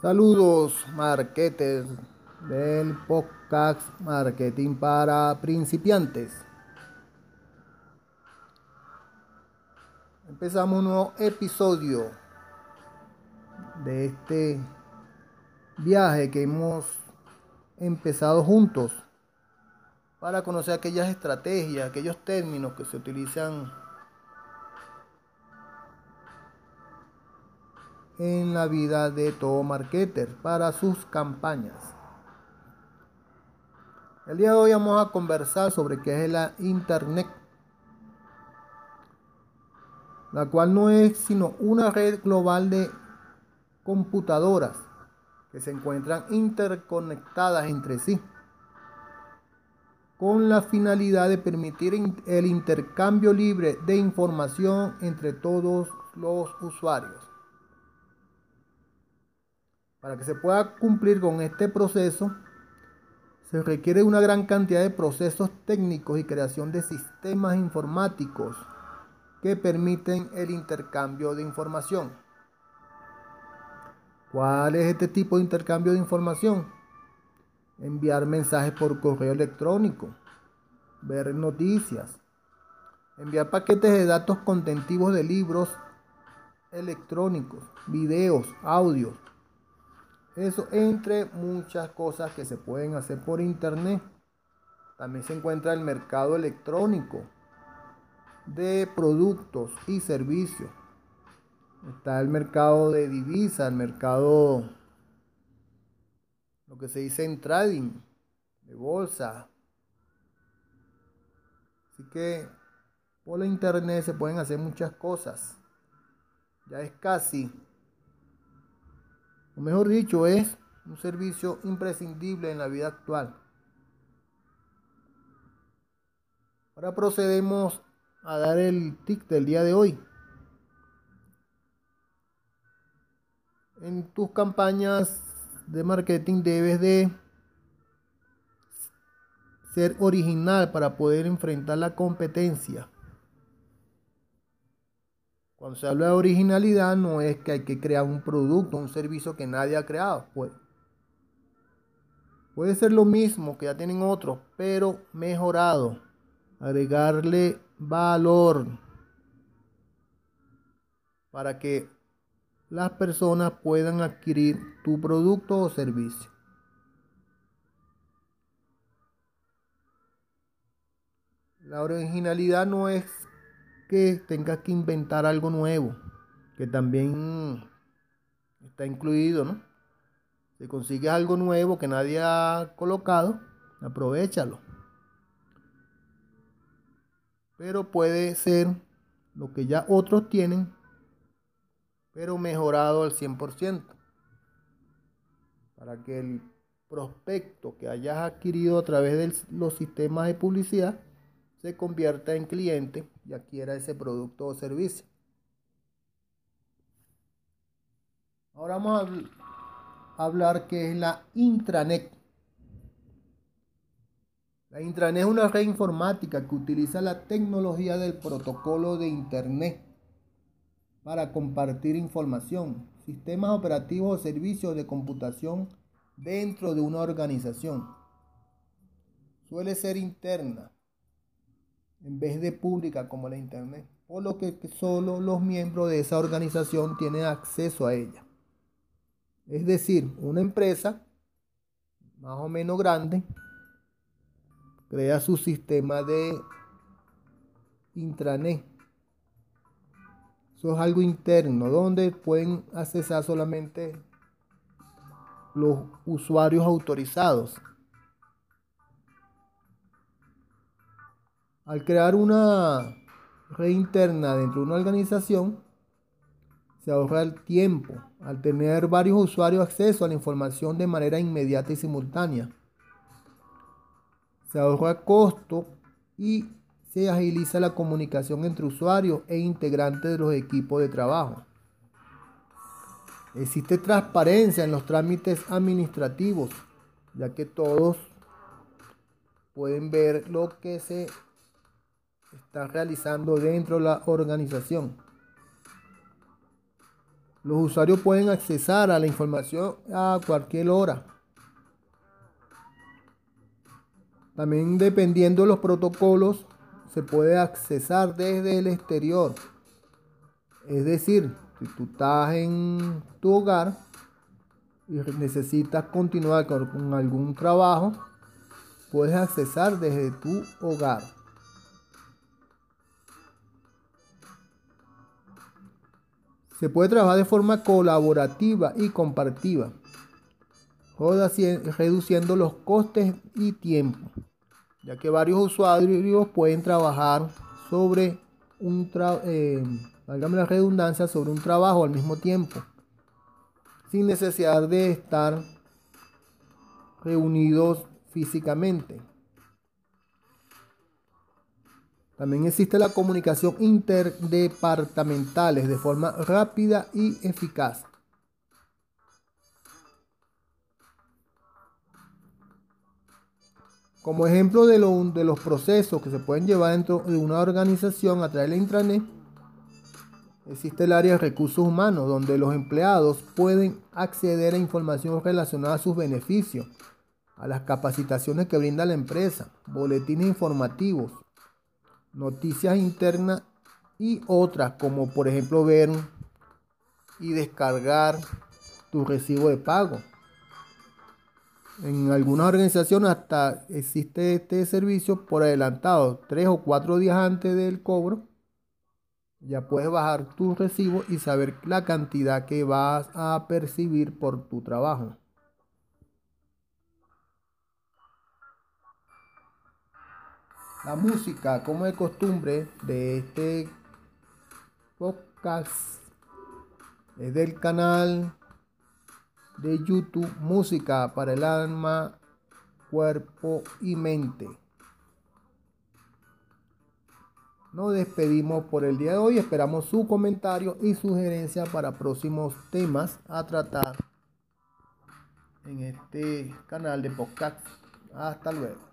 Saludos, marketers del podcast Marketing para principiantes. Empezamos un nuevo episodio de este viaje que hemos empezado juntos para conocer aquellas estrategias, aquellos términos que se utilizan en la vida de todo marketer para sus campañas. El día de hoy vamos a conversar sobre qué es la Internet, la cual no es sino una red global de computadoras que se encuentran interconectadas entre sí con la finalidad de permitir el intercambio libre de información entre todos los usuarios. Para que se pueda cumplir con este proceso, se requiere una gran cantidad de procesos técnicos y creación de sistemas informáticos que permiten el intercambio de información. ¿Cuál es este tipo de intercambio de información? Enviar mensajes por correo electrónico, ver noticias, enviar paquetes de datos contentivos de libros electrónicos, videos, audios, eso entre muchas cosas que se pueden hacer por internet. También se encuentra el mercado electrónico de productos y servicios. Está el mercado de divisas, el mercado, lo que se dice en trading, de bolsa. Así que por la internet se pueden hacer muchas cosas. Ya es casi o mejor dicho, es un servicio imprescindible en la vida actual. Ahora procedemos a dar el tic del día de hoy. En tus campañas de marketing debes de ser original para poder enfrentar la competencia. Cuando se habla de originalidad no es que hay que crear un producto, un servicio que nadie ha creado. Puede, puede ser lo mismo que ya tienen otros, pero mejorado. Agregarle valor para que las personas puedan adquirir tu producto o servicio. La originalidad no es que tengas que inventar algo nuevo, que también está incluido, ¿no? Si consigues algo nuevo que nadie ha colocado, aprovechalo. Pero puede ser lo que ya otros tienen, pero mejorado al 100%. Para que el prospecto que hayas adquirido a través de los sistemas de publicidad se convierta en cliente y adquiera ese producto o servicio. Ahora vamos a hablar qué es la intranet. La intranet es una red informática que utiliza la tecnología del protocolo de Internet para compartir información, sistemas operativos o servicios de computación dentro de una organización. Suele ser interna en vez de pública como la Internet, por lo que solo los miembros de esa organización tienen acceso a ella. Es decir, una empresa más o menos grande crea su sistema de intranet. Eso es algo interno, donde pueden accesar solamente los usuarios autorizados. Al crear una red interna dentro de una organización, se ahorra el tiempo al tener varios usuarios acceso a la información de manera inmediata y simultánea. Se ahorra costo y se agiliza la comunicación entre usuarios e integrantes de los equipos de trabajo. Existe transparencia en los trámites administrativos, ya que todos pueden ver lo que se está realizando dentro de la organización. Los usuarios pueden accesar a la información a cualquier hora. También dependiendo de los protocolos, se puede accesar desde el exterior. Es decir, si tú estás en tu hogar y necesitas continuar con algún trabajo, puedes accesar desde tu hogar. Se puede trabajar de forma colaborativa y compartida, reduciendo los costes y tiempo, ya que varios usuarios pueden trabajar sobre un eh, la redundancia, sobre un trabajo al mismo tiempo, sin necesidad de estar reunidos físicamente. También existe la comunicación interdepartamentales de forma rápida y eficaz. Como ejemplo de, de, los procesos que se pueden llevar dentro de una organización a través de la intranet, existe el área de recursos humanos, donde los empleados pueden acceder a información relacionada a sus beneficios, a las capacitaciones que brinda la empresa, boletines informativos, noticias internas y otras como por ejemplo ver y descargar tu recibo de pago. En algunas organizaciones hasta existe este servicio por adelantado, tres o cuatro días antes del cobro. Ya puedes bajar tu recibo y saber la cantidad que vas a percibir por tu trabajo. La música, como de costumbre, de este podcast es del canal de YouTube Música para el alma, cuerpo y mente. Nos despedimos por el día de hoy. Esperamos su comentario y sugerencia para próximos temas a tratar en este canal de podcast. Hasta luego.